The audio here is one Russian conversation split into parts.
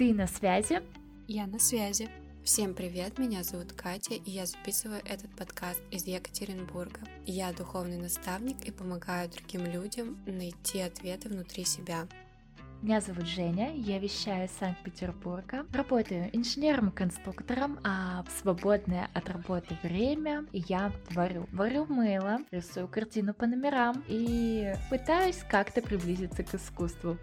Ты на связи? Я на связи. Всем привет, меня зовут Катя, и я записываю этот подкаст из Екатеринбурга. Я духовный наставник и помогаю другим людям найти ответы внутри себя. Меня зовут Женя, я вещаю из Санкт-Петербурга. Работаю инженером-конструктором, а в свободное от работы время я творю. Варю мыло, рисую картину по номерам и пытаюсь как-то приблизиться к искусству.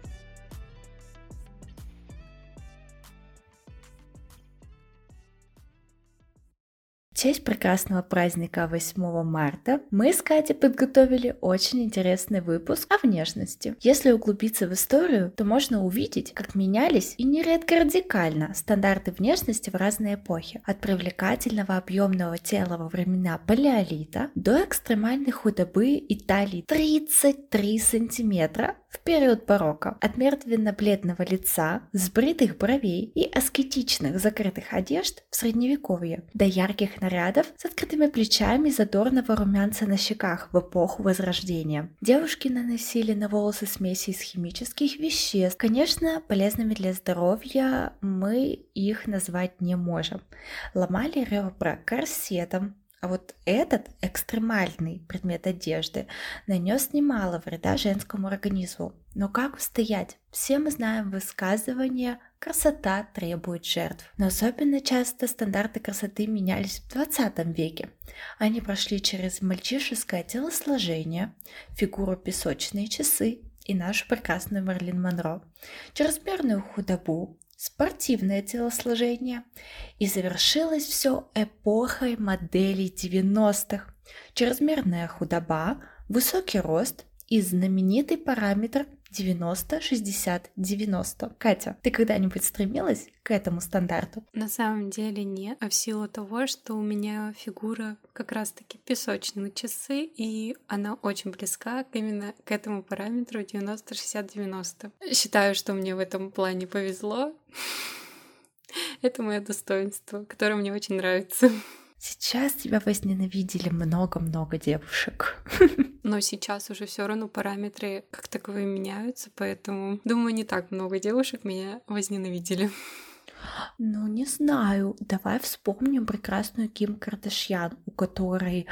В честь прекрасного праздника 8 марта мы с Катей подготовили очень интересный выпуск о внешности. Если углубиться в историю, то можно увидеть, как менялись и нередко радикально стандарты внешности в разные эпохи. От привлекательного объемного тела во времена палеолита до экстремальной худобы и талии 33 сантиметра в период барокко. От мертвенно-бледного лица, сбритых бровей и аскетичных закрытых одежд в средневековье до ярких нарядов с открытыми плечами задорного румянца на щеках в эпоху Возрождения. Девушки наносили на волосы смеси из химических веществ. Конечно, полезными для здоровья мы их назвать не можем. Ломали ребра корсетом, а вот этот экстремальный предмет одежды нанес немало вреда женскому организму. Но как устоять? Все мы знаем высказывание «красота требует жертв». Но особенно часто стандарты красоты менялись в 20 веке. Они прошли через мальчишеское телосложение, фигуру песочные часы и нашу прекрасную Марлин Монро, чрезмерную худобу, спортивное телосложение. И завершилось все эпохой моделей 90-х. Чрезмерная худоба, высокий рост и знаменитый параметр 90, 60, 90. Катя, ты когда-нибудь стремилась к этому стандарту? На самом деле нет, а в силу того, что у меня фигура как раз-таки песочные часы, и она очень близка именно к этому параметру 90, 60, 90. Считаю, что мне в этом плане повезло. Это мое достоинство, которое мне очень нравится. Сейчас тебя возненавидели много-много девушек. Но сейчас уже все равно параметры как таковые меняются, поэтому думаю, не так много девушек меня возненавидели. Ну, не знаю. Давай вспомним прекрасную Ким Кардашьян, у которой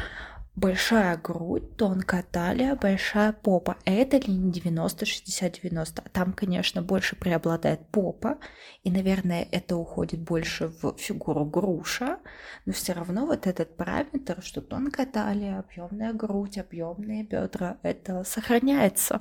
большая грудь, тонкая талия, большая попа. Это ли не 90-60-90? Там, конечно, больше преобладает попа, и, наверное, это уходит больше в фигуру груша, но все равно вот этот параметр, что тонкая талия, объемная грудь, объемные бедра, это сохраняется.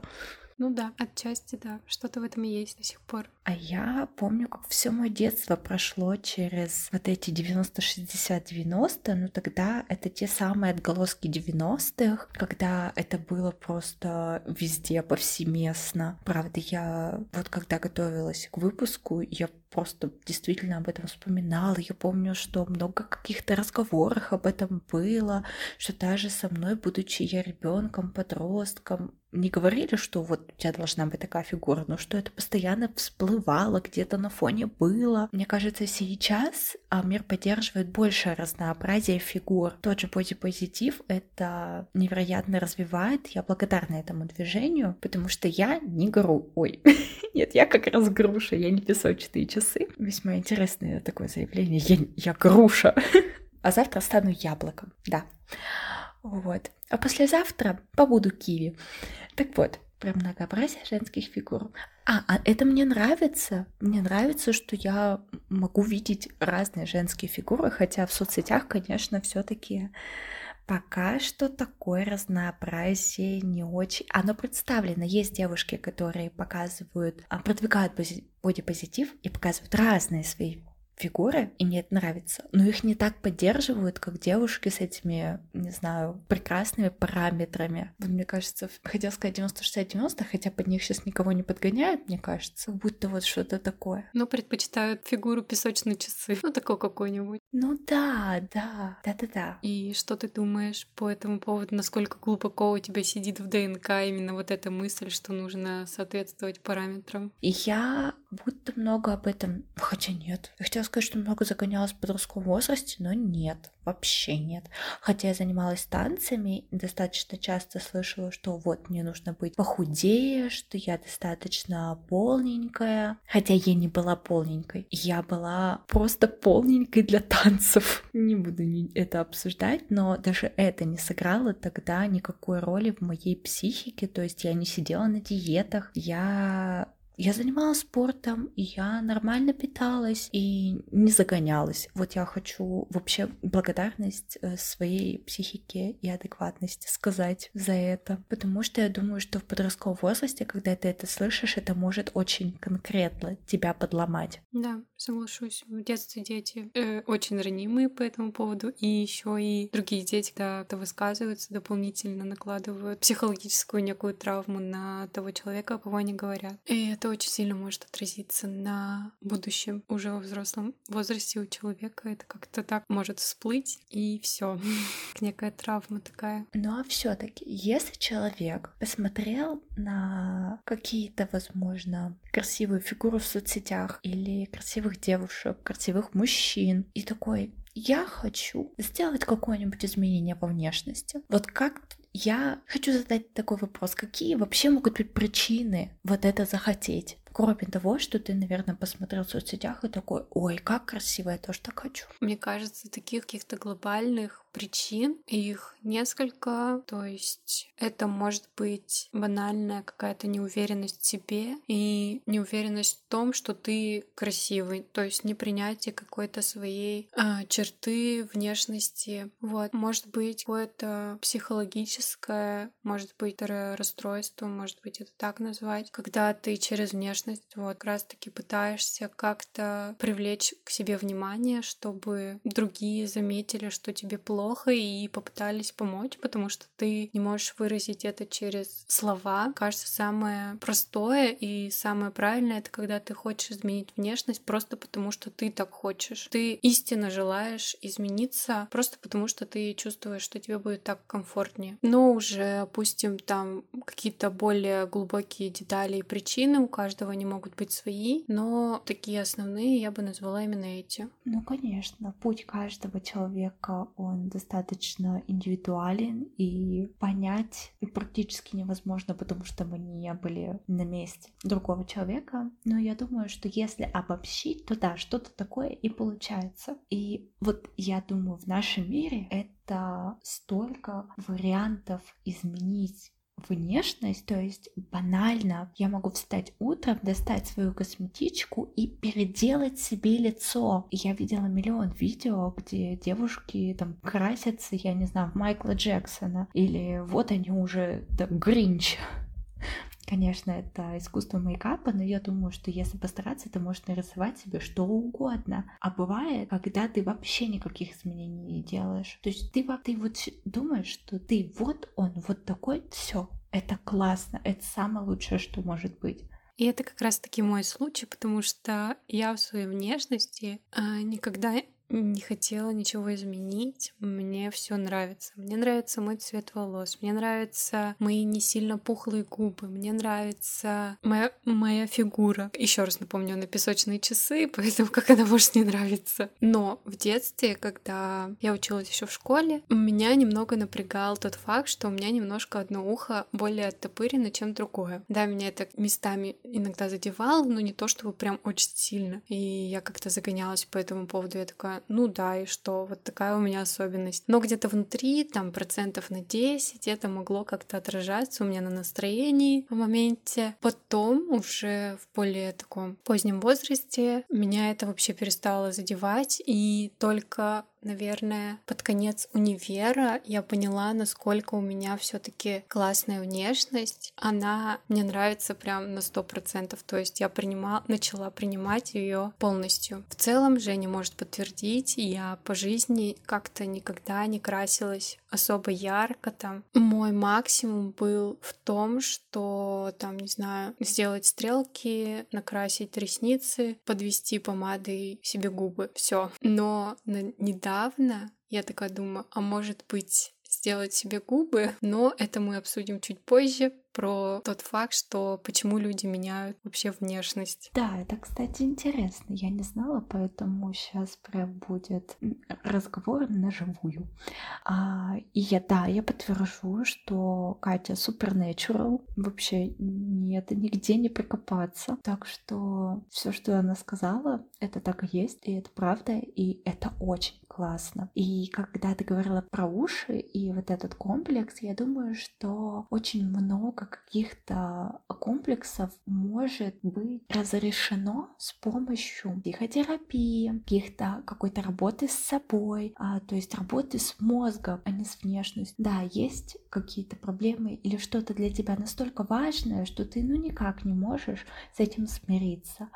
Ну да, отчасти да, что-то в этом и есть до сих пор. А я помню, как все мое детство прошло через вот эти 90-60-90, ну тогда это те самые отголоски 90-х, когда это было просто везде, повсеместно. Правда, я вот когда готовилась к выпуску, я просто действительно об этом вспоминала. Я помню, что много каких-то разговоров об этом было, что даже со мной, будучи я ребенком, подростком, не говорили, что вот у тебя должна быть такая фигура, но что это постоянно всплывало, где-то на фоне было. Мне кажется, сейчас а, мир поддерживает большее разнообразие фигур. Тот же бодипозитив это невероятно развивает. Я благодарна этому движению, потому что я не гру... Ой, нет, я как раз груша, я не песочные часы. Весьма интересное такое заявление. Я, я груша. А завтра стану яблоком, да. Вот. А послезавтра побуду киви. Так вот, про многообразие женских фигур. А, а это мне нравится. Мне нравится, что я могу видеть разные женские фигуры, хотя в соцсетях, конечно, все-таки пока что такое разнообразие не очень. Оно представлено. Есть девушки, которые показывают, а, продвигают бодипозитив и показывают разные свои фигуры, и мне это нравится. Но их не так поддерживают, как девушки с этими, не знаю, прекрасными параметрами. Мне кажется, хотел сказать 90-60-90, хотя под них сейчас никого не подгоняют, мне кажется. Будто вот что-то такое. Ну, предпочитают фигуру песочные часы. Ну, такой какой-нибудь. Ну да, да, да-да-да. И что ты думаешь по этому поводу? Насколько глубоко у тебя сидит в ДНК именно вот эта мысль, что нужно соответствовать параметрам? Я будто много об этом... Хотя нет. Я хотела сказать, что много загонялась в подростковом возрасте, но нет. Вообще нет. Хотя я занималась танцами, достаточно часто слышала, что вот мне нужно быть похудее, что я достаточно полненькая. Хотя я не была полненькой. Я была просто полненькой для танцев. Не буду это обсуждать, но даже это не сыграло тогда никакой роли в моей психике. То есть я не сидела на диетах, я я занималась спортом, я нормально питалась и не загонялась. Вот я хочу вообще благодарность э, своей психике и адекватности сказать за это. Потому что я думаю, что в подростковом возрасте, когда ты это слышишь, это может очень конкретно тебя подломать. Да, соглашусь. В детстве дети э, очень ранимые по этому поводу, и еще и другие дети, когда это высказываются, дополнительно накладывают психологическую некую травму на того человека, о кого они говорят. И это это очень сильно может отразиться на будущем уже во взрослом возрасте у человека. Это как-то так может всплыть, и все. Некая травма такая. Ну а все-таки, если человек посмотрел на какие-то, возможно, красивые фигуры в соцсетях или красивых девушек, красивых мужчин, и такой, я хочу сделать какое-нибудь изменение во внешности. Вот как я хочу задать такой вопрос. Какие вообще могут быть причины вот это захотеть? Кроме того, что ты, наверное, посмотрел в соцсетях и такой, ой, как красиво, я тоже так хочу. Мне кажется, таких каких-то глобальных причин, их несколько, то есть это может быть банальная какая-то неуверенность в себе и неуверенность в том, что ты красивый, то есть непринятие какой-то своей э, черты внешности. Вот, может быть какое-то психологическое, может быть расстройство, может быть это так назвать, когда ты через внешность вот как раз-таки пытаешься как-то привлечь к себе внимание, чтобы другие заметили, что тебе плохо и попытались помочь, потому что ты не можешь выразить это через слова. Кажется, самое простое и самое правильное — это когда ты хочешь изменить внешность просто потому, что ты так хочешь. Ты истинно желаешь измениться просто потому, что ты чувствуешь, что тебе будет так комфортнее. Но уже опустим там какие-то более глубокие детали и причины, у каждого они могут быть свои, но такие основные я бы назвала именно эти. Ну, конечно, путь каждого человека, он достаточно индивидуален и понять практически невозможно, потому что мы не были на месте другого человека. Но я думаю, что если обобщить, то да, что-то такое и получается. И вот я думаю, в нашем мире это столько вариантов изменить внешность, то есть банально я могу встать утром, достать свою косметичку и переделать себе лицо. Я видела миллион видео, где девушки там красятся, я не знаю, Майкла Джексона, или вот они уже там Гринч Конечно, это искусство мейкапа, но я думаю, что если постараться, ты можешь нарисовать себе что угодно. А бывает, когда ты вообще никаких изменений не делаешь. То есть ты, ты вот думаешь, что ты вот он, вот такой, все, это классно, это самое лучшее, что может быть. И это как раз-таки мой случай, потому что я в своей внешности э, никогда не хотела ничего изменить. Мне все нравится. Мне нравится мой цвет волос. Мне нравятся мои не сильно пухлые губы. Мне нравится моя, моя фигура. Еще раз напомню, на песочные часы, поэтому как она может не нравиться. Но в детстве, когда я училась еще в школе, меня немного напрягал тот факт, что у меня немножко одно ухо более оттопырено, чем другое. Да, меня это местами иногда задевало, но не то, чтобы прям очень сильно. И я как-то загонялась по этому поводу. Я такая, ну да, и что, вот такая у меня особенность. Но где-то внутри, там, процентов на 10, это могло как-то отражаться у меня на настроении в моменте. Потом, уже в более таком позднем возрасте, меня это вообще перестало задевать, и только наверное, под конец универа я поняла, насколько у меня все-таки классная внешность. Она мне нравится прям на сто процентов. То есть я принимала, начала принимать ее полностью. В целом Женя может подтвердить, я по жизни как-то никогда не красилась особо ярко там. Мой максимум был в том, что там, не знаю, сделать стрелки, накрасить ресницы, подвести помадой себе губы. Все. Но недавно я такая думаю, а может быть сделать себе губы, но это мы обсудим чуть позже про тот факт, что почему люди меняют вообще внешность. Да, это, кстати, интересно. Я не знала, поэтому сейчас прям будет разговор на живую. А, и я, да, я подтвержу, что Катя supernatural. Вообще нет, нигде не прикопаться. Так что все, что она сказала, это так и есть, и это правда, и это очень классно. И когда ты говорила про уши и вот этот комплекс, я думаю, что очень много каких-то комплексов может быть разрешено с помощью психотерапии, каких-то какой-то работы с собой, а, то есть работы с мозгом, а не с внешностью. Да, есть какие-то проблемы или что-то для тебя настолько важное, что ты ну никак не можешь с этим смириться.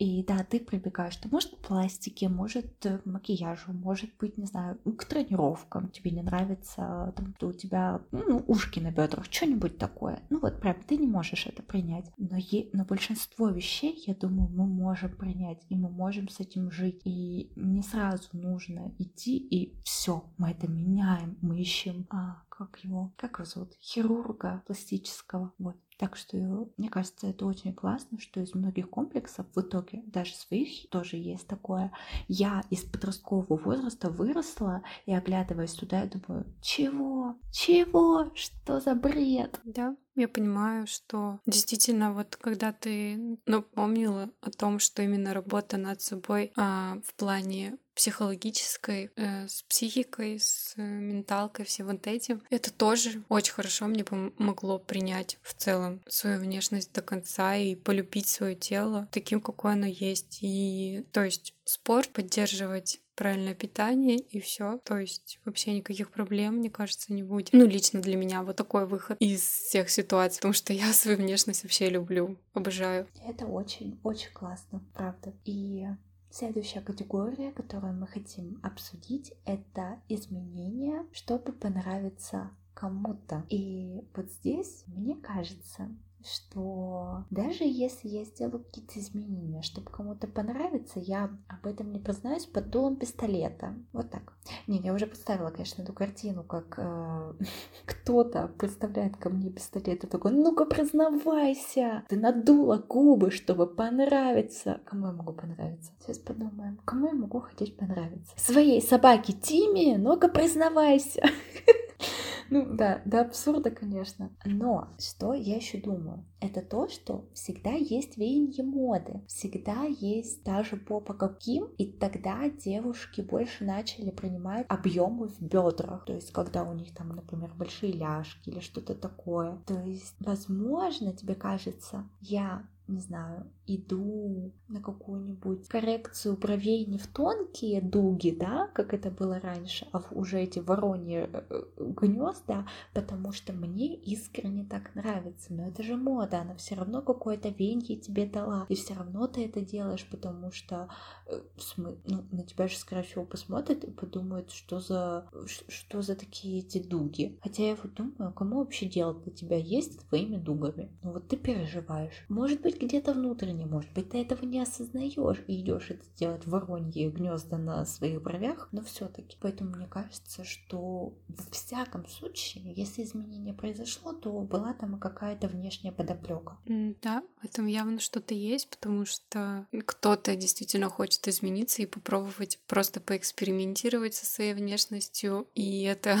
И да, ты прибегаешь, ты может к пластике, может э, макияжу, может быть, не знаю, к тренировкам, тебе не нравится, там, у тебя ну, ушки на бедрах, что-нибудь такое. Ну вот прям ты не можешь это принять. Но, е- но большинство вещей, я думаю, мы можем принять, и мы можем с этим жить. И не сразу нужно идти и все, мы это меняем, мы ищем, а, как его, как его зовут, хирурга пластического, вот так что мне кажется, это очень классно, что из многих комплексов в итоге, даже своих тоже есть такое. Я из подросткового возраста выросла и оглядываясь туда, я думаю, чего? Чего? Что за бред? Да, я понимаю, что действительно вот когда ты напомнила о том, что именно работа над собой а, в плане психологической, э, с психикой, с э, менталкой, всем вот этим. Это тоже очень хорошо мне помогло принять в целом свою внешность до конца и полюбить свое тело таким, какое оно есть. И то есть спорт, поддерживать правильное питание и все. То есть вообще никаких проблем, мне кажется, не будет. Ну, лично для меня вот такой выход из всех ситуаций, потому что я свою внешность вообще люблю, обожаю. Это очень-очень классно, правда. И Следующая категория, которую мы хотим обсудить, это изменения, чтобы понравиться кому-то. И вот здесь, мне кажется, что даже если я сделаю какие-то изменения, чтобы кому-то понравиться, я об этом не признаюсь под дулом пистолета. Вот так. Не, я уже представила, конечно, эту картину, как э, кто-то представляет ко мне пистолет и такой, ну-ка признавайся, ты надула губы, чтобы понравиться. Кому я могу понравиться? Сейчас подумаем. Кому я могу хотеть понравиться? Своей собаке Тиме, ну-ка признавайся. Ну да, до абсурда, конечно. Но что я еще думаю? Это то, что всегда есть веяние моды, всегда есть даже попа каким, и тогда девушки больше начали принимать объемы в бедрах, то есть когда у них там, например, большие ляжки или что-то такое. То есть, возможно, тебе кажется, я не знаю, иду на какую-нибудь коррекцию бровей не в тонкие дуги, да, как это было раньше, а в уже эти вороньи э, э, гнезда, потому что мне искренне так нравится. Но это же мода, она все равно какое-то венье тебе дала, и все равно ты это делаешь, потому что э, ну, на тебя же, скорее всего, посмотрят и подумают, что за, что за такие эти дуги. Хотя я вот думаю, кому вообще делать для тебя есть твоими дугами? Ну вот ты переживаешь. Может быть, где-то внутренне, может быть, ты этого не осознаешь и идешь это делать воронье гнезда на своих бровях, но все-таки. Поэтому мне кажется, что в всяком случае, если изменение произошло, то была там какая-то внешняя подоплека. Да, в этом явно что-то есть, потому что кто-то действительно хочет измениться и попробовать просто поэкспериментировать со своей внешностью, и это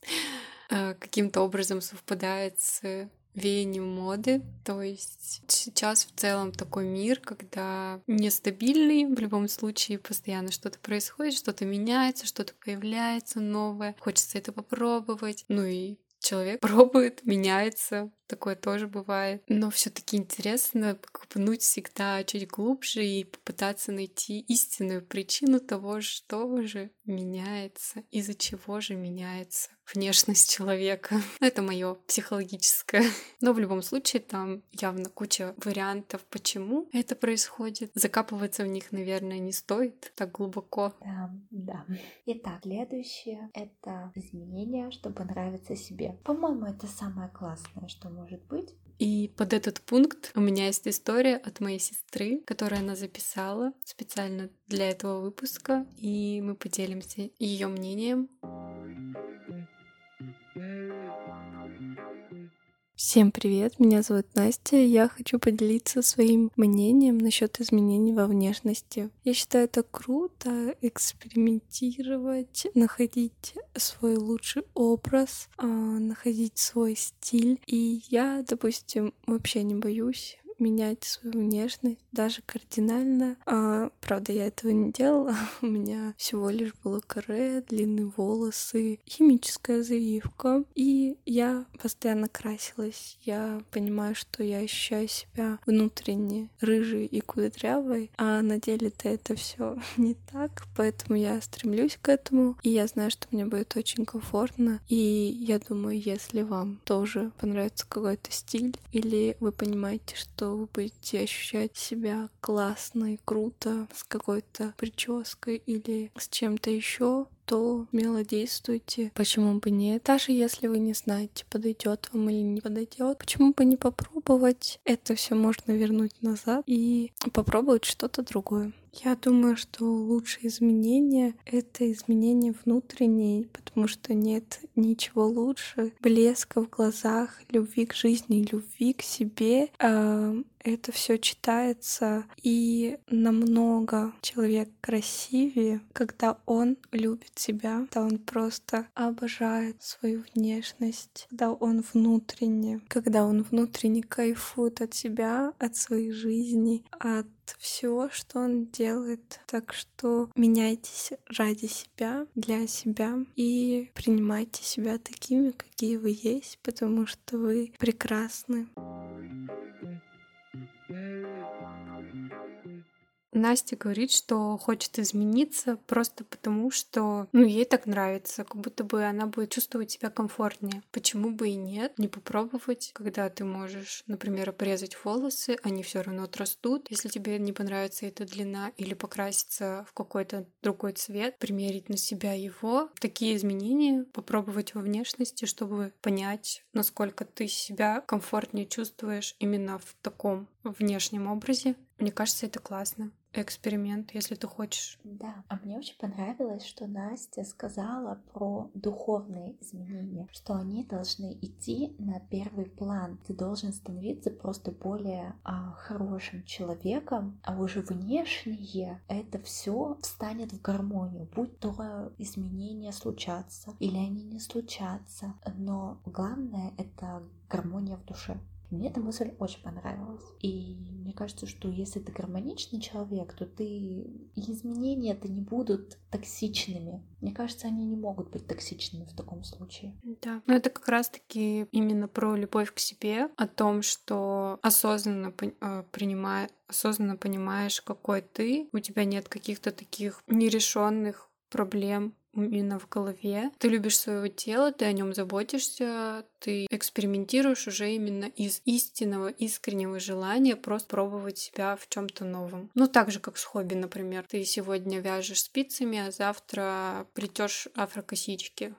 э, каким-то образом совпадает с веянием моды. То есть сейчас в целом такой мир, когда нестабильный, в любом случае постоянно что-то происходит, что-то меняется, что-то появляется новое, хочется это попробовать. Ну и человек пробует, меняется, такое тоже бывает. Но все-таки интересно копнуть всегда чуть глубже и попытаться найти истинную причину того, что же меняется, из-за чего же меняется внешность человека. Это мое психологическое. Но в любом случае там явно куча вариантов, почему это происходит. Закапываться в них, наверное, не стоит так глубоко. Да, да. Итак, следующее — это изменения, чтобы нравиться себе. По-моему, это самое классное, что может быть. И под этот пункт у меня есть история от моей сестры, которую она записала специально для этого выпуска, и мы поделимся ее мнением. Всем привет, меня зовут Настя, и я хочу поделиться своим мнением насчет изменений во внешности. Я считаю это круто, экспериментировать, находить свой лучший образ, а, находить свой стиль. И я, допустим, вообще не боюсь менять свою внешность, даже кардинально. А, правда, я этого не делала. У меня всего лишь было каре, длинные волосы, химическая завивка. И я постоянно красилась. Я понимаю, что я ощущаю себя внутренне рыжей и кудрявой, а на деле-то это все не так. Поэтому я стремлюсь к этому. И я знаю, что мне будет очень комфортно. И я думаю, если вам тоже понравится какой-то стиль, или вы понимаете, что вы будете ощущать себя классно и круто с какой-то прической или с чем-то еще, то смело действуйте. Почему бы нет? Даже если вы не знаете, подойдет вам или не подойдет, почему бы не попробовать? Это все можно вернуть назад и попробовать что-то другое. Я думаю, что лучшие изменения — это изменения внутренние, потому что нет ничего лучше блеска в глазах, любви к жизни, любви к себе. А, это все читается и намного человек красивее, когда он любит себя, когда он просто обожает свою внешность, когда он внутренне, когда он внутренне кайфует от себя, от своей жизни, от все, что он делает. Так что меняйтесь ради себя, для себя и принимайте себя такими, какие вы есть, потому что вы прекрасны. Настя говорит, что хочет измениться просто потому, что ну, ей так нравится, как будто бы она будет чувствовать себя комфортнее. Почему бы и нет? Не попробовать, когда ты можешь, например, обрезать волосы, они все равно отрастут. Если тебе не понравится эта длина или покраситься в какой-то другой цвет, примерить на себя его. Такие изменения попробовать во внешности, чтобы понять, насколько ты себя комфортнее чувствуешь именно в таком внешнем образе. Мне кажется, это классно эксперимент, если ты хочешь. Да, а мне очень понравилось, что Настя сказала про духовные изменения, что они должны идти на первый план. Ты должен становиться просто более а, хорошим человеком, а уже внешнее это все встанет в гармонию, будь то изменения случатся или они не случатся. Но главное это гармония в душе. Мне эта мысль очень понравилась. И мне кажется, что если ты гармоничный человек, то ты изменения-то не будут токсичными. Мне кажется, они не могут быть токсичными в таком случае. Да, но это как раз-таки именно про любовь к себе, о том, что осознанно э, принимая, осознанно понимаешь, какой ты, у тебя нет каких-то таких нерешенных проблем, именно в голове. Ты любишь своего тела, ты о нем заботишься, ты экспериментируешь уже именно из истинного, искреннего желания просто пробовать себя в чем-то новом. Ну, так же, как с хобби, например. Ты сегодня вяжешь спицами, а завтра плетешь афрокосички.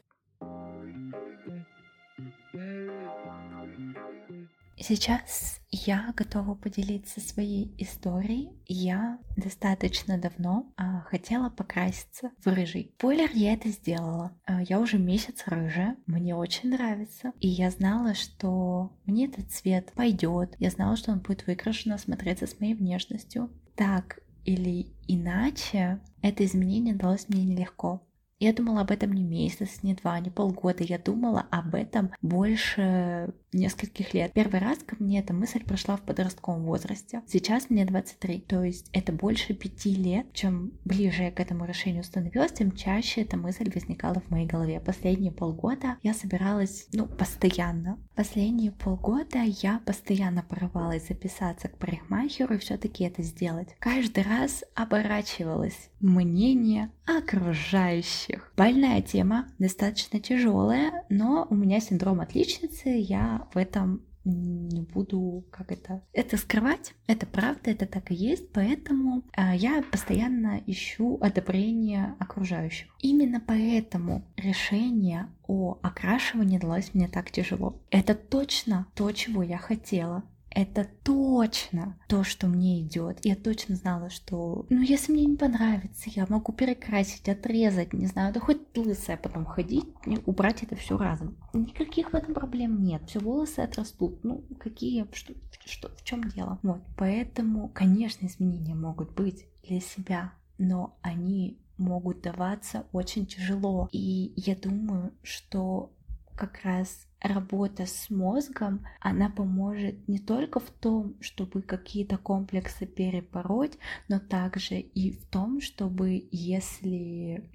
Сейчас я готова поделиться своей историей. Я достаточно давно а, хотела покраситься в рыжий. Спойлер, я это сделала. А, я уже месяц рыжая, мне очень нравится. И я знала, что мне этот цвет пойдет. Я знала, что он будет выкрашенно смотреться с моей внешностью. Так или иначе, это изменение далось мне нелегко. Я думала об этом не месяц, не два, не полгода. Я думала об этом больше нескольких лет. Первый раз ко мне эта мысль пришла в подростковом возрасте. Сейчас мне 23, то есть это больше пяти лет. Чем ближе я к этому решению становилась, тем чаще эта мысль возникала в моей голове. Последние полгода я собиралась, ну, постоянно. Последние полгода я постоянно порывалась записаться к парикмахеру и все-таки это сделать. Каждый раз оборачивалось мнение окружающих. Больная тема, достаточно тяжелая, но у меня синдром отличницы, я в этом буду, как это, это скрывать. Это правда, это так и есть, поэтому э, я постоянно ищу одобрение окружающих. Именно поэтому решение о окрашивании далось мне так тяжело. Это точно то, чего я хотела. Это точно то, что мне идет. Я точно знала, что, ну, если мне не понравится, я могу перекрасить, отрезать, не знаю, да хоть лысая потом ходить, убрать это все разом. Никаких в этом проблем нет. Все волосы отрастут. Ну, какие, что, что, в чем дело? Вот, поэтому, конечно, изменения могут быть для себя, но они могут даваться очень тяжело. И я думаю, что как раз работа с мозгом, она поможет не только в том, чтобы какие-то комплексы перебороть, но также и в том, чтобы если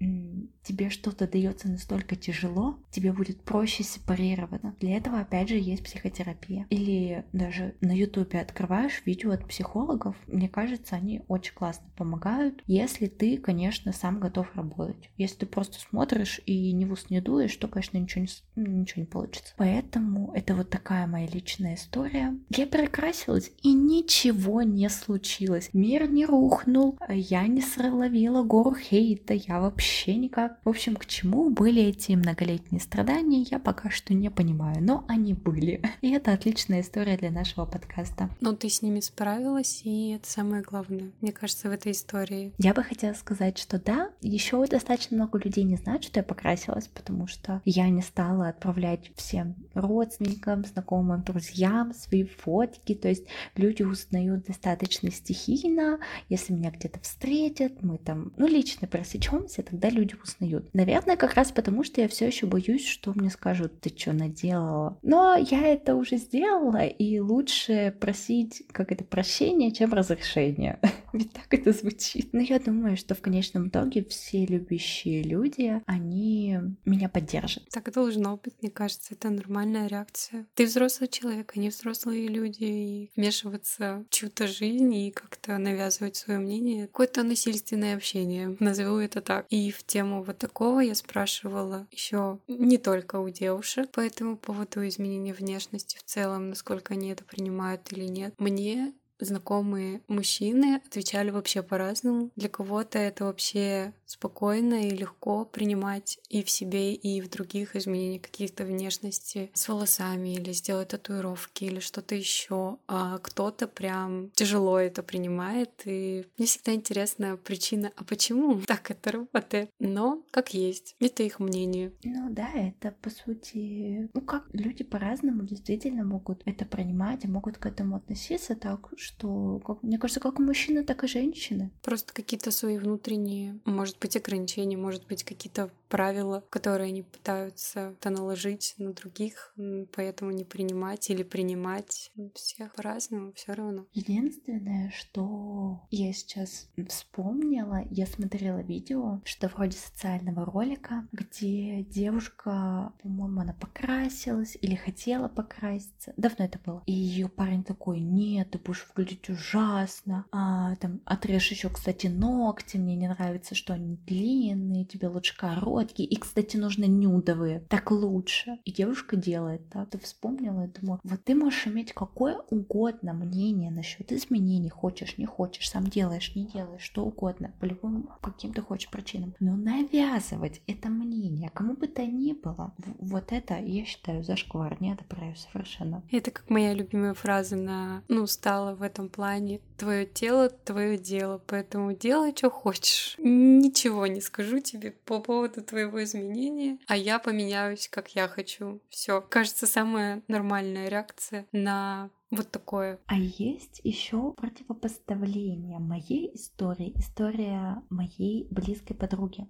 тебе что-то дается настолько тяжело, тебе будет проще сепарироваться. Для этого, опять же, есть психотерапия. Или даже на ютубе открываешь видео от психологов, мне кажется, они очень классно помогают, если ты, конечно, сам готов работать. Если ты просто смотришь и не в ус не дуешь, то, конечно, ничего не, ничего не получится. Поэтому это вот такая моя личная история. Я перекрасилась, и ничего не случилось. Мир не рухнул, я не сроловила гору хейта, я вообще никак. В общем, к чему были эти многолетние страдания, я пока что не понимаю, но они были. И это отличная история для нашего подкаста. Но ты с ними справилась, и это самое главное, мне кажется, в этой истории. Я бы хотела сказать, что да, еще достаточно много людей не знают, что я покрасилась, потому что я не стала отправлять всем родственникам, знакомым, друзьям свои фотки. То есть люди узнают достаточно стихийно. Если меня где-то встретят, мы там, ну, лично просечемся, тогда люди узнают. Наверное, как раз потому, что я все еще боюсь, что мне скажут, ты что наделала. Но я это уже сделала, и лучше просить, как это, прощения, чем разрешения. Ведь так это звучит. Но я думаю, что в конечном итоге все любящие люди, они меня поддержат. Так должно быть, мне кажется, это нормальная реакция. Ты взрослый человек, они взрослые люди, и вмешиваться в чью-то жизнь и как-то навязывать свое мнение. Какое-то насильственное общение, назову это так. И в тему вот такого я спрашивала еще не только у девушек по этому поводу изменения внешности в целом, насколько они это принимают или нет. Мне знакомые мужчины отвечали вообще по-разному. Для кого-то это вообще спокойно и легко принимать и в себе, и в других изменения каких-то внешности с волосами или сделать татуировки или что-то еще. А кто-то прям тяжело это принимает. И мне всегда интересна причина, а почему так это работает? Но как есть. Это их мнение. Ну да, это по сути... Ну как люди по-разному действительно могут это принимать и могут к этому относиться так, что, как, мне кажется, как мужчины, так и женщины. Просто какие-то свои внутренние, может быть, ограничения, может быть, какие-то правила, которые они пытаются это наложить на других, поэтому не принимать или принимать всех по-разному, все равно. Единственное, что я сейчас вспомнила, я смотрела видео, что вроде социального ролика, где девушка, по-моему, она покрасилась или хотела покраситься. Давно это было. И ее парень такой, нет, ты будешь выглядеть ужасно. А, там, отрежь еще, кстати, ногти, мне не нравится, что они длинные, тебе лучше короткие. И, кстати, нужно нюдовые, так лучше. И девушка делает так. Ты вспомнила и думаю, вот ты можешь иметь какое угодно мнение насчет изменений, хочешь, не хочешь, сам делаешь, не делаешь, что угодно, по любым каким ты хочешь причинам. Но навязывать это мнение, кому бы то ни было, вот это, я считаю, зашквар, не одобряю совершенно. Это как моя любимая фраза на, ну, стала в этом плане. Твое тело, твое дело, поэтому делай, что хочешь. Ничего не скажу тебе по поводу твоего изменения, а я поменяюсь, как я хочу. Все. Кажется, самая нормальная реакция на вот такое. А есть еще противопоставление моей истории, история моей близкой подруги.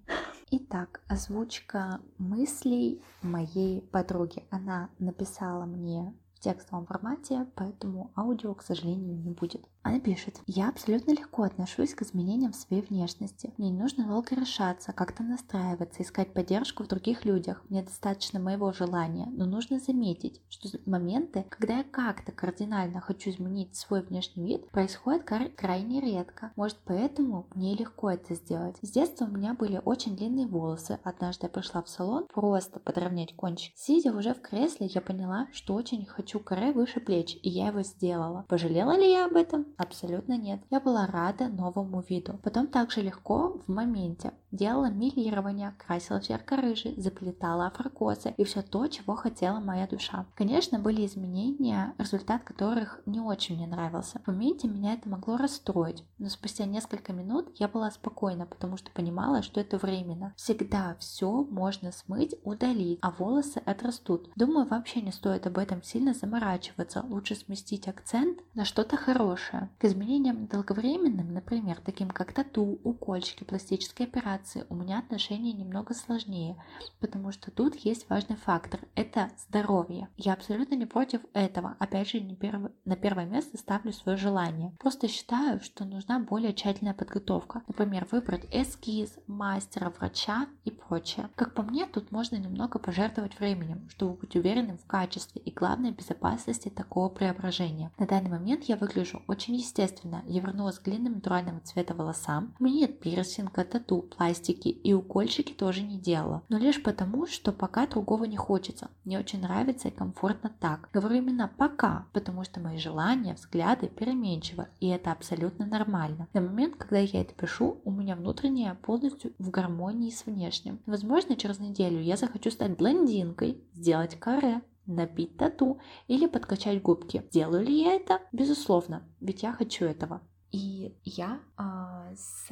Итак, озвучка мыслей моей подруги. Она написала мне в текстовом формате, поэтому аудио, к сожалению, не будет. Она пишет, я абсолютно легко отношусь к изменениям в своей внешности. Мне не нужно долго решаться, как-то настраиваться, искать поддержку в других людях. Мне достаточно моего желания, но нужно заметить, что моменты, когда я как-то кардинально хочу изменить свой внешний вид, происходят крайне редко. Может поэтому мне легко это сделать. С детства у меня были очень длинные волосы. Однажды я пришла в салон просто подровнять кончик. Сидя уже в кресле, я поняла, что очень хочу каре выше плеч, и я его сделала. Пожалела ли я об этом? Абсолютно нет. Я была рада новому виду. Потом также легко в моменте делала милирование, красила в ярко-рыжий, заплетала афрокосы и все то, чего хотела моя душа. Конечно, были изменения, результат которых не очень мне нравился. В моменте меня это могло расстроить, но спустя несколько минут я была спокойна, потому что понимала, что это временно. Всегда все можно смыть, удалить, а волосы отрастут. Думаю, вообще не стоит об этом сильно заморачиваться, лучше сместить акцент на что-то хорошее. К изменениям долговременным, например, таким как тату, укольчики, пластические операции, у меня отношения немного сложнее, потому что тут есть важный фактор – это здоровье. Я абсолютно не против этого, опять же, не перв... на первое место ставлю свое желание. Просто считаю, что нужна более тщательная подготовка. Например, выбрать эскиз, мастера, врача и прочее. Как по мне, тут можно немного пожертвовать временем, чтобы быть уверенным в качестве и главной безопасности такого преображения. На данный момент я выгляжу очень естественно. Я вернулась к длинным натурального цвета волосам. У меня нет пирсинга, тату, пластики и укольчики тоже не делала. Но лишь потому, что пока другого не хочется. Мне очень нравится и комфортно так. Говорю именно пока, потому что мои желания, взгляды переменчивы, и это абсолютно нормально. На момент, когда я это пишу, у меня внутреннее полностью в гармонии с внешним. Возможно, через неделю я захочу стать блондинкой, сделать каре, набить тату или подкачать губки. Делаю ли я это? Безусловно, ведь я хочу этого. И я а, с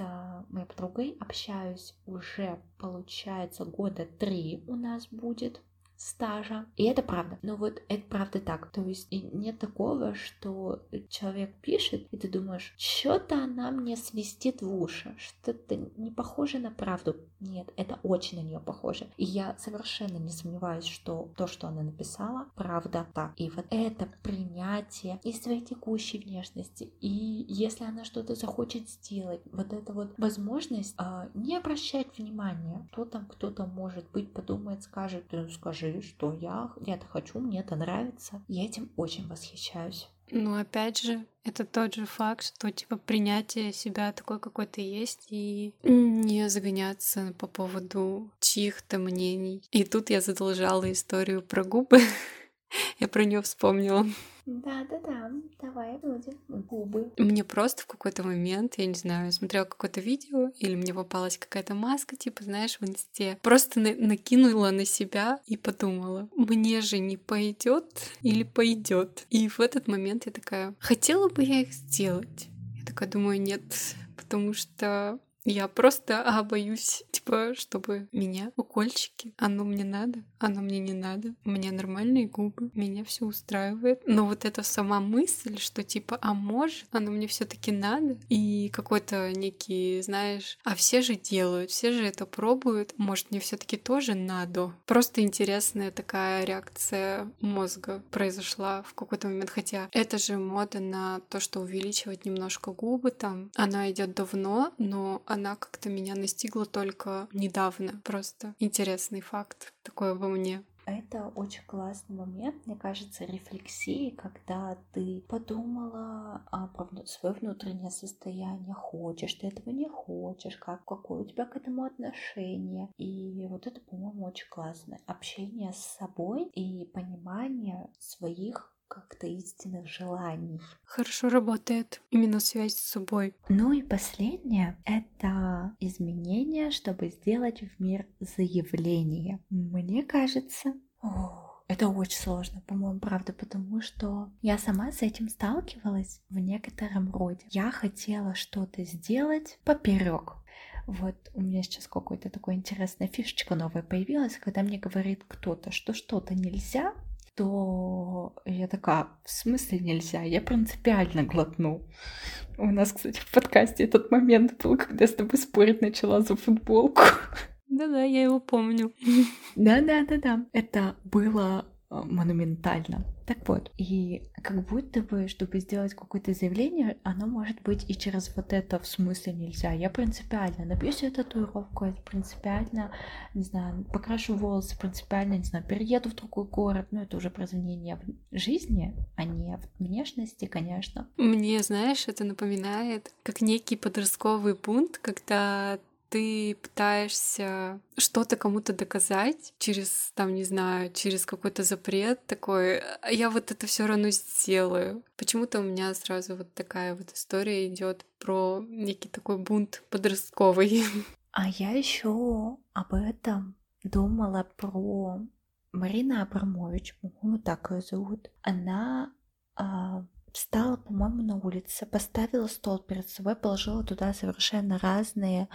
моей подругой общаюсь уже, получается, года три у нас будет стажа. И это правда. Но вот это правда так. То есть нет такого, что человек пишет, и ты думаешь, что-то она мне свистит в уши, что-то не похоже на правду. Нет, это очень на нее похоже. И я совершенно не сомневаюсь, что то, что она написала, правда так. И вот это принятие и своей текущей внешности, и если она что-то захочет сделать, вот эта вот возможность а, не обращать внимания, кто там кто-то может быть подумает, скажет, скажи, скажи, что я, я это хочу, мне это нравится. Я этим очень восхищаюсь. Ну, опять же, это тот же факт, что типа принятие себя такой, какой ты есть, и не загоняться по поводу чьих-то мнений. И тут я задолжала историю про губы. я про нее вспомнила. Да-да-да, давай будем. Губы. Мне просто в какой-то момент, я не знаю, смотрела какое-то видео, или мне попалась какая-то маска, типа, знаешь, в инсте. Просто на- накинула на себя и подумала, мне же не пойдет или пойдет. И в этот момент я такая, хотела бы я их сделать. Я такая думаю, нет, потому что я просто а, боюсь, типа, чтобы меня укольчики. Оно мне надо, оно мне не надо. У меня нормальные губы, меня все устраивает. Но вот эта сама мысль, что типа, а может, оно мне все-таки надо, и какой-то некий, знаешь, а все же делают, все же это пробуют, может, мне все-таки тоже надо. Просто интересная такая реакция мозга произошла в какой-то момент, хотя это же мода на то, что увеличивать немножко губы там, она идет давно, но она как-то меня настигла только недавно. Просто интересный факт такой во мне. Это очень классный момент, мне кажется, рефлексии, когда ты подумала а, про свое внутреннее состояние, хочешь ты этого, не хочешь, как, какое у тебя к этому отношение. И вот это, по-моему, очень классно. Общение с собой и понимание своих как-то истинных желаний. Хорошо работает именно связь с собой. Ну и последнее — это изменение, чтобы сделать в мир заявление. Мне кажется, это очень сложно, по-моему, правда, потому что я сама с этим сталкивалась в некотором роде. Я хотела что-то сделать поперек. Вот у меня сейчас какой-то такой интересная фишечка новая появилась, когда мне говорит кто-то, что что-то нельзя, то я такая, в смысле нельзя? Я принципиально глотну. У нас, кстати, в подкасте этот момент был, когда я с тобой спорить начала за футболку. Да-да, я его помню. Да-да-да-да. Это было Э, монументально. Так вот, и как будто бы, чтобы сделать какое-то заявление, оно может быть и через вот это в смысле нельзя. Я принципиально набью себе татуировку, это принципиально, не знаю, покрашу волосы, принципиально, не знаю, перееду в другой город. Ну, это уже про изменение в жизни, а не в внешности, конечно. Мне, знаешь, это напоминает как некий подростковый бунт, когда ты пытаешься что-то кому-то доказать через, там, не знаю, через какой-то запрет такой, а я вот это все равно сделаю. Почему-то у меня сразу вот такая вот история идет про некий такой бунт подростковый. А я еще об этом думала про Марина Абрамович, по-моему, так ее зовут. Она а, встала, по-моему, на улице, поставила стол перед собой, положила туда совершенно разные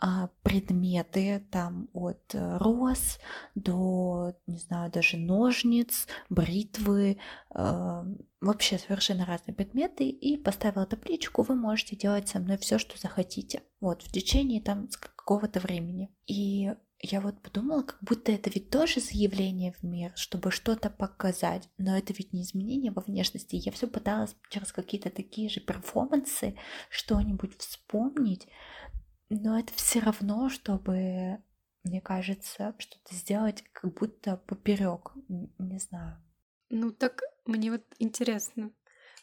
а, предметы, там от э, роз до, не знаю, даже ножниц, бритвы, а, вообще совершенно разные предметы, и поставила табличку, вы можете делать со мной все, что захотите, вот, в течение там какого-то времени. И я вот подумала, как будто это ведь тоже заявление в мир, чтобы что-то показать, но это ведь не изменение во внешности. Я все пыталась через какие-то такие же перформансы что-нибудь вспомнить, но это все равно, чтобы, мне кажется, что-то сделать как будто поперек, не знаю. Ну так мне вот интересно,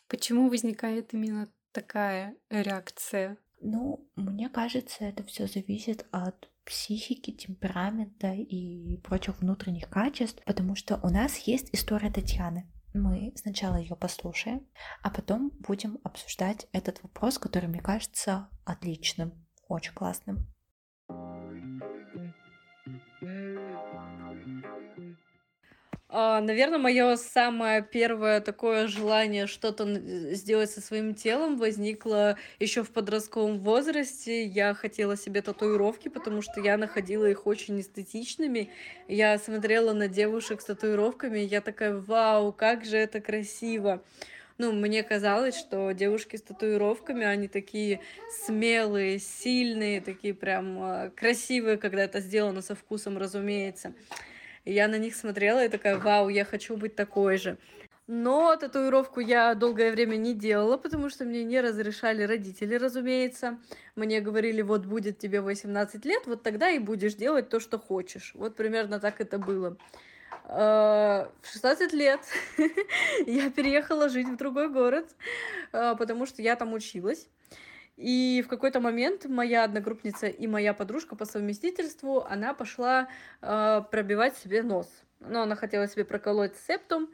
почему возникает именно такая реакция? Ну, мне кажется, это все зависит от психики, темперамента и прочих внутренних качеств, потому что у нас есть история Татьяны. Мы сначала ее послушаем, а потом будем обсуждать этот вопрос, который мне кажется отличным, очень классным. Наверное, мое самое первое такое желание что-то сделать со своим телом возникло еще в подростковом возрасте. Я хотела себе татуировки, потому что я находила их очень эстетичными. Я смотрела на девушек с татуировками, я такая, вау, как же это красиво ну, мне казалось, что девушки с татуировками, они такие смелые, сильные, такие прям а, красивые, когда это сделано со вкусом, разумеется. И я на них смотрела и такая, вау, я хочу быть такой же. Но татуировку я долгое время не делала, потому что мне не разрешали родители, разумеется. Мне говорили, вот будет тебе 18 лет, вот тогда и будешь делать то, что хочешь. Вот примерно так это было. А, в 16 лет я переехала жить в другой город, а, потому что я там училась. И в какой-то момент моя одногруппница и моя подружка по совместительству, она пошла э, пробивать себе нос. Ну, она хотела себе проколоть септум.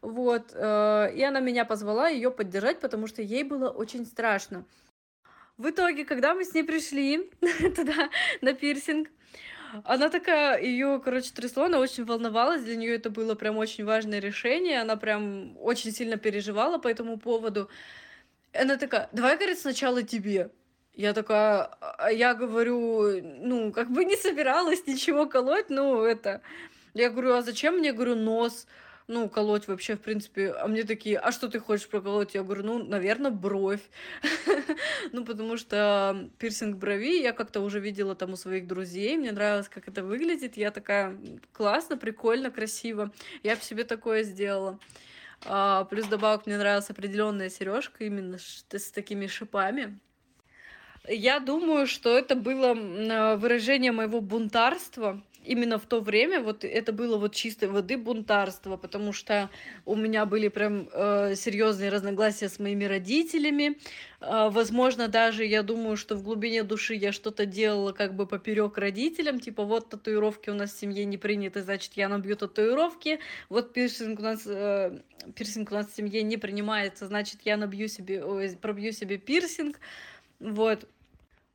Вот, э, и она меня позвала ее поддержать, потому что ей было очень страшно. В итоге, когда мы с ней пришли туда на пирсинг, она такая, ее, короче, трясло, она очень волновалась, для нее это было прям очень важное решение, она прям очень сильно переживала по этому поводу. Она такая, давай, говорит, сначала тебе. Я такая, а я говорю, ну, как бы не собиралась ничего колоть, ну, это... Я говорю, а зачем мне, говорю, нос? ну, колоть вообще, в принципе, а мне такие, а что ты хочешь проколоть? Я говорю, ну, наверное, бровь. ну, потому что пирсинг брови я как-то уже видела там у своих друзей, мне нравилось, как это выглядит, я такая, классно, прикольно, красиво, я в себе такое сделала. А, плюс добавок мне нравилась определенная сережка именно с, такими шипами. Я думаю, что это было выражение моего бунтарства, именно в то время вот это было вот чистой воды бунтарство, потому что у меня были прям э, серьезные разногласия с моими родителями. Э, возможно, даже я думаю, что в глубине души я что-то делала как бы поперек родителям, типа вот татуировки у нас в семье не приняты, значит я набью татуировки. Вот пирсинг у нас э, пирсинг у нас в семье не принимается, значит я набью себе, ой, пробью себе пирсинг. Вот.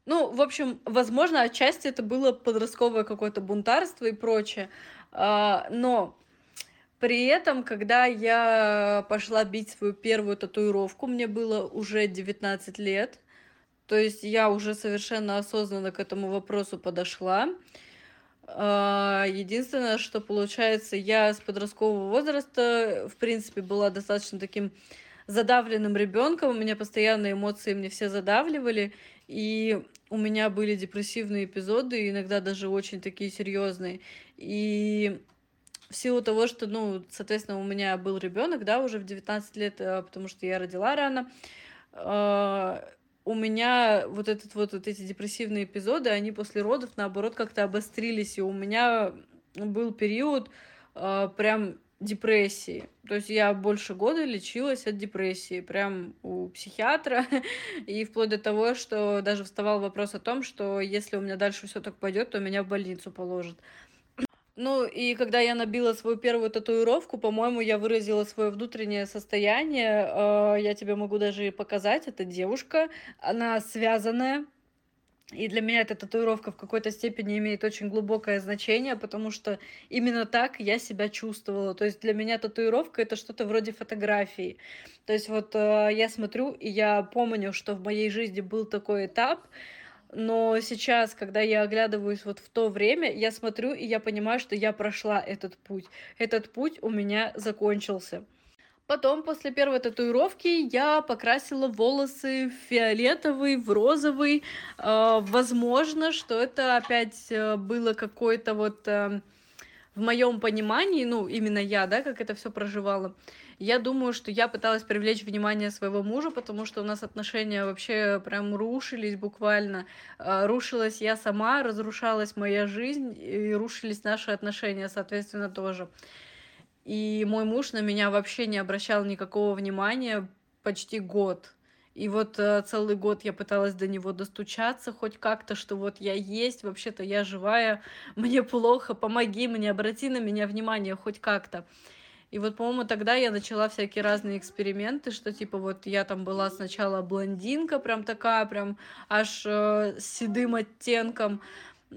Ну, в общем, возможно, отчасти это было подростковое какое-то бунтарство и прочее. А, но при этом, когда я пошла бить свою первую татуировку, мне было уже 19 лет. То есть я уже совершенно осознанно к этому вопросу подошла. А, единственное, что получается, я с подросткового возраста, в принципе, была достаточно таким задавленным ребенком. У меня постоянно эмоции мне все задавливали. И у меня были депрессивные эпизоды, иногда даже очень такие серьезные. И в силу того, что, ну, соответственно, у меня был ребенок, да, уже в 19 лет, э, потому что я родила рано, э, у меня вот этот вот, вот эти депрессивные эпизоды, они после родов, наоборот, как-то обострились, и у меня был период э, прям депрессии. То есть я больше года лечилась от депрессии, прям у психиатра, и вплоть до того, что даже вставал вопрос о том, что если у меня дальше все так пойдет, то меня в больницу положат. Ну, и когда я набила свою первую татуировку, по-моему, я выразила свое внутреннее состояние. Э, я тебе могу даже показать. Это девушка, она связанная, И для меня эта татуировка в какой-то степени имеет очень глубокое значение, потому что именно так я себя чувствовала. То есть для меня татуировка это что-то вроде фотографии. То есть вот э, я смотрю, и я помню, что в моей жизни был такой этап, но сейчас, когда я оглядываюсь вот в то время, я смотрю, и я понимаю, что я прошла этот путь. Этот путь у меня закончился. Потом, после первой татуировки, я покрасила волосы в фиолетовый, в розовый. Э, возможно, что это опять э, было какое-то вот э, в моем понимании, ну, именно я, да, как это все проживала. Я думаю, что я пыталась привлечь внимание своего мужа, потому что у нас отношения вообще прям рушились буквально. Рушилась я сама, разрушалась моя жизнь, и рушились наши отношения, соответственно, тоже. И мой муж на меня вообще не обращал никакого внимания почти год. И вот э, целый год я пыталась до него достучаться хоть как-то, что вот я есть, вообще-то я живая, мне плохо, помоги мне, обрати на меня внимание хоть как-то. И вот, по-моему, тогда я начала всякие разные эксперименты, что типа вот я там была сначала блондинка, прям такая, прям аж э, с седым оттенком,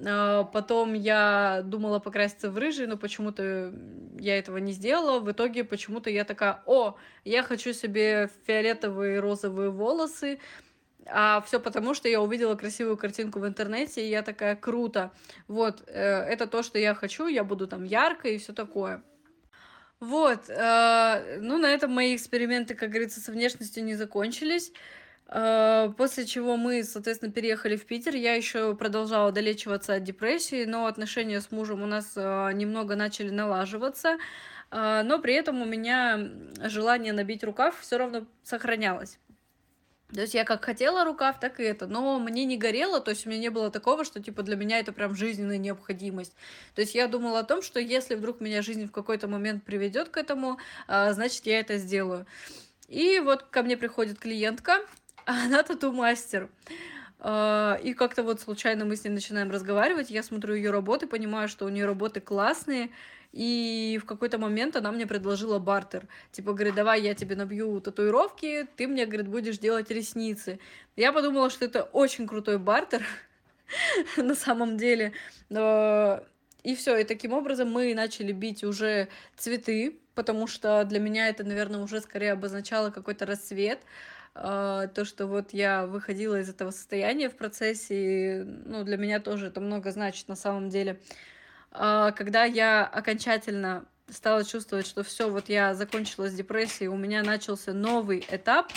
потом я думала покраситься в рыжий, но почему-то я этого не сделала. В итоге почему-то я такая, о, я хочу себе фиолетовые розовые волосы. А все потому, что я увидела красивую картинку в интернете, и я такая, круто. Вот, э, это то, что я хочу, я буду там яркой и все такое. Вот, э, ну, на этом мои эксперименты, как говорится, со внешностью не закончились. А, после чего мы, соответственно, переехали в Питер. Я еще продолжала долечиваться от депрессии, но отношения с мужем у нас а, немного начали налаживаться. А, но при этом у меня желание набить рукав все равно сохранялось. То есть я как хотела рукав, так и это. Но мне не горело, то есть у меня не было такого, что типа для меня это прям жизненная необходимость. То есть я думала о том, что если вдруг меня жизнь в какой-то момент приведет к этому, значит я это сделаю. И вот ко мне приходит клиентка, а она тату-мастер. А, и как-то вот случайно мы с ней начинаем разговаривать, я смотрю ее работы, понимаю, что у нее работы классные, и в какой-то момент она мне предложила бартер. Типа, говорит, давай я тебе набью татуировки, ты мне, говорит, будешь делать ресницы. Я подумала, что это очень крутой бартер на самом деле. И все, и таким образом мы начали бить уже цветы, потому что для меня это, наверное, уже скорее обозначало какой-то рассвет. А, то, что вот я выходила из этого состояния в процессе, ну, для меня тоже это много значит на самом деле. А, когда я окончательно стала чувствовать, что все, вот я закончила с депрессией, у меня начался новый этап,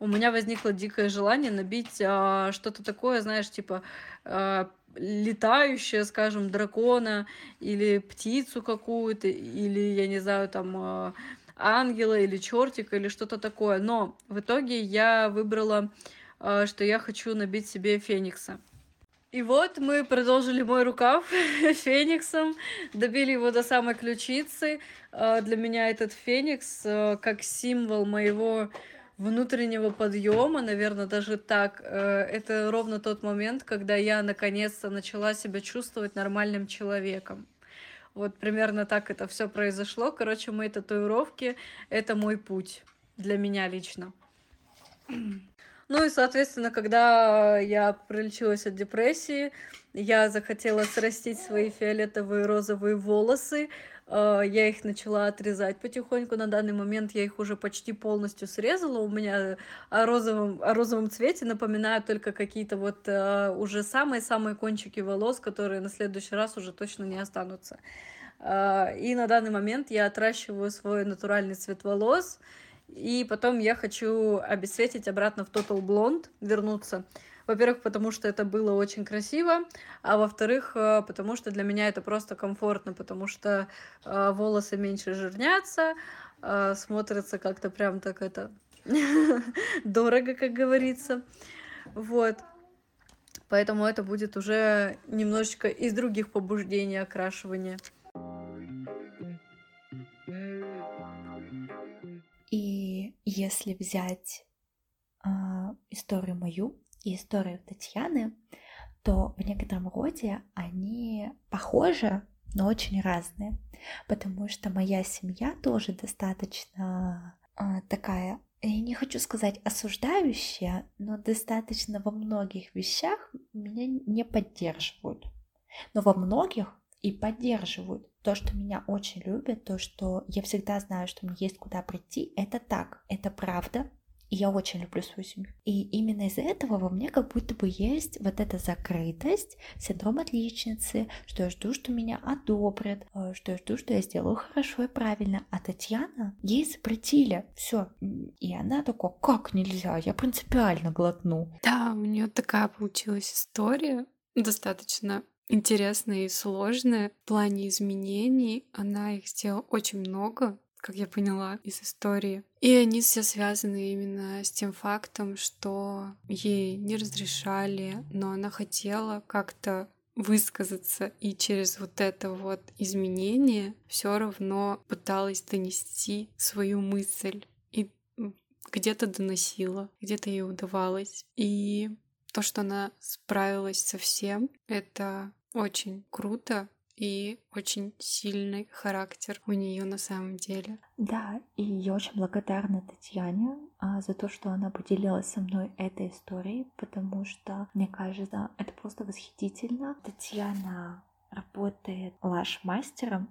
у меня возникло дикое желание набить а, что-то такое, знаешь, типа а, летающее, скажем, дракона или птицу какую-то, или, я не знаю, там... А, ангела или чертика или что-то такое. Но в итоге я выбрала, э, что я хочу набить себе феникса. И вот мы продолжили мой рукав фениксом, добили его до самой ключицы. Э, для меня этот феникс э, как символ моего внутреннего подъема, наверное, даже так. Это ровно тот момент, когда я наконец-то начала себя чувствовать нормальным человеком. Вот примерно так это все произошло. Короче, мои татуировки — это мой путь для меня лично. Ну и, соответственно, когда я пролечилась от депрессии, я захотела срастить свои фиолетовые розовые волосы, я их начала отрезать потихоньку. На данный момент я их уже почти полностью срезала. У меня о розовом, о розовом цвете напоминают только какие-то вот э, уже самые-самые кончики волос, которые на следующий раз уже точно не останутся. Э, и на данный момент я отращиваю свой натуральный цвет волос. И потом я хочу обесцветить обратно в Total Blonde, вернуться. Во-первых, потому что это было очень красиво, а во-вторых, э, потому что для меня это просто комфортно, потому что э, волосы меньше жирнятся, э, смотрятся как-то прям так это дорого, как говорится. Вот. Поэтому это будет уже немножечко из других побуждений окрашивания. И если взять э, историю мою, и историю Татьяны, то в некотором роде они похожи, но очень разные, потому что моя семья тоже достаточно э, такая, я не хочу сказать осуждающая, но достаточно во многих вещах меня не поддерживают. Но во многих и поддерживают. То, что меня очень любят, то, что я всегда знаю, что мне есть куда прийти, это так, это правда, и я очень люблю свою семью. И именно из-за этого во мне как будто бы есть вот эта закрытость, синдром отличницы, что я жду, что меня одобрят, э, что я жду, что я сделаю хорошо и правильно. А Татьяна, ей запретили все. И она такая, как нельзя, я принципиально глотну. Да, у нее такая получилась история, достаточно интересная и сложная в плане изменений. Она их сделала очень много, как я поняла из истории. И они все связаны именно с тем фактом, что ей не разрешали, но она хотела как-то высказаться и через вот это вот изменение все равно пыталась донести свою мысль и где-то доносила, где-то ей удавалось. И то, что она справилась со всем, это очень круто, и очень сильный характер у нее на самом деле. Да, и я очень благодарна Татьяне а, за то, что она поделилась со мной этой историей, потому что, мне кажется, это просто восхитительно. Татьяна работает лаш-мастером,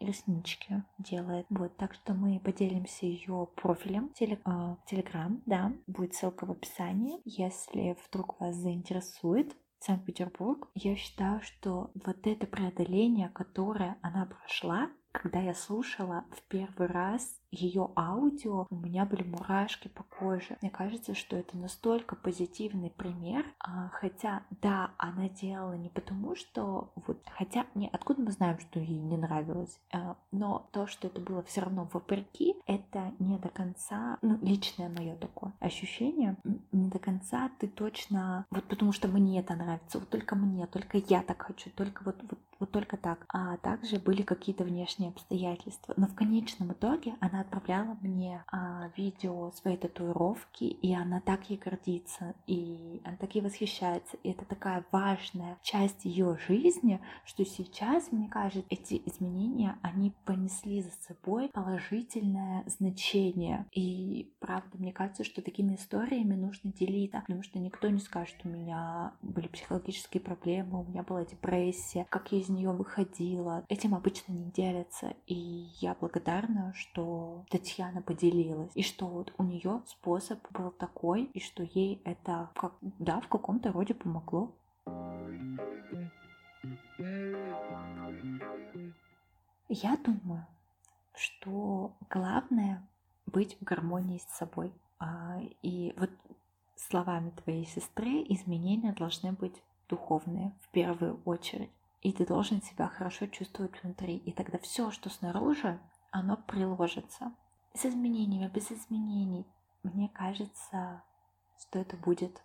реснички делает. Вот, так что мы поделимся ее профилем в теле, э, Телеграм, да, будет ссылка в описании. Если вдруг вас заинтересует, Санкт-Петербург, я считаю, что вот это преодоление, которое она прошла, когда я слушала в первый раз ее аудио, у меня были мурашки по коже. Мне кажется, что это настолько позитивный пример, а, хотя, да, она делала не потому, что вот, хотя, не, откуда мы знаем, что ей не нравилось, а, но то, что это было все равно вопреки, это не до конца, ну, личное мое такое ощущение, не до конца ты точно, вот потому что мне это нравится, вот только мне, только я так хочу, только вот, вот, вот только так. А также были какие-то внешние обстоятельства. Но в конечном итоге она отправляла мне а, видео своей татуировки, и она так ей гордится, и она так ей восхищается. И это такая важная часть ее жизни, что сейчас, мне кажется, эти изменения, они понесли за собой положительное значение. И правда, мне кажется, что такими историями нужно делиться, потому что никто не скажет, что у меня были психологические проблемы, у меня была депрессия, как я из нее выходила. Этим обычно не делятся. И я благодарна, что Татьяна поделилась, и что вот у нее способ был такой, и что ей это, как, да, в каком-то роде помогло. Я думаю, что главное быть в гармонии с собой. А, и вот словами твоей сестры изменения должны быть духовные в первую очередь. И ты должен себя хорошо чувствовать внутри. И тогда все, что снаружи, оно приложится. С изменениями, без изменений. Мне кажется, что это будет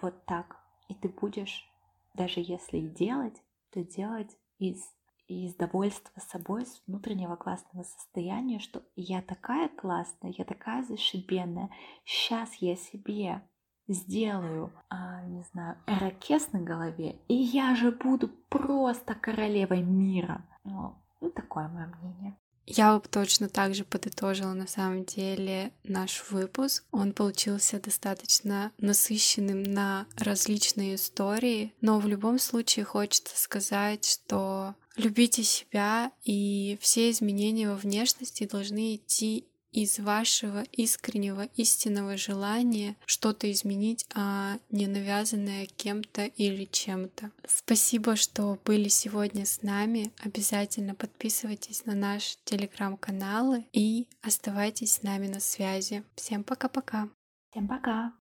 вот так. И ты будешь, даже если и делать, то делать из, из довольства собой, с внутреннего классного состояния, что я такая классная, я такая зашибенная, сейчас я себе сделаю, а, не знаю, эрокез на голове, и я же буду просто королевой мира. Ну, ну такое мое мнение. Я бы точно так же подытожила на самом деле наш выпуск. Он получился достаточно насыщенным на различные истории, но в любом случае хочется сказать, что любите себя, и все изменения во внешности должны идти из вашего искреннего истинного желания что-то изменить, а не навязанное кем-то или чем-то. Спасибо, что были сегодня с нами. Обязательно подписывайтесь на наш телеграм-каналы и оставайтесь с нами на связи. Всем пока-пока. Всем пока.